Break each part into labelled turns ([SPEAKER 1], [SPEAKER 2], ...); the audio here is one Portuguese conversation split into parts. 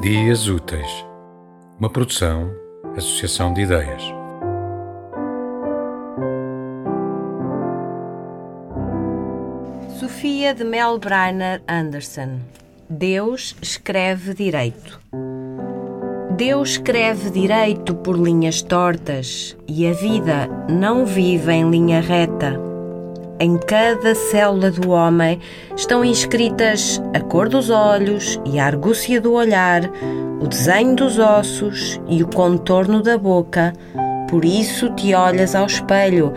[SPEAKER 1] Dias Úteis, uma produção, associação de ideias.
[SPEAKER 2] Sofia de Melbreiner Anderson Deus escreve direito. Deus escreve direito por linhas tortas e a vida não vive em linha reta em cada célula do homem estão inscritas a cor dos olhos e a argúcia do olhar, o desenho dos ossos e o contorno da boca. Por isso te olhas ao espelho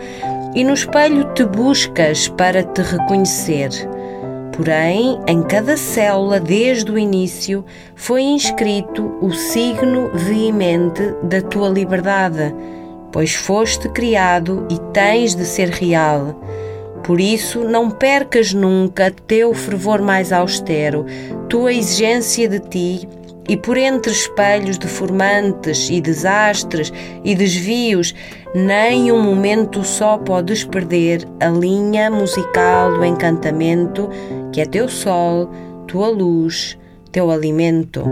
[SPEAKER 2] e no espelho te buscas para te reconhecer. Porém, em cada célula, desde o início, foi inscrito o signo veemente da tua liberdade, pois foste criado e tens de ser real. Por isso, não percas nunca teu fervor mais austero, tua exigência de ti, e por entre espelhos deformantes e desastres e desvios, nem um momento só podes perder a linha musical do encantamento que é teu sol, tua luz, teu alimento.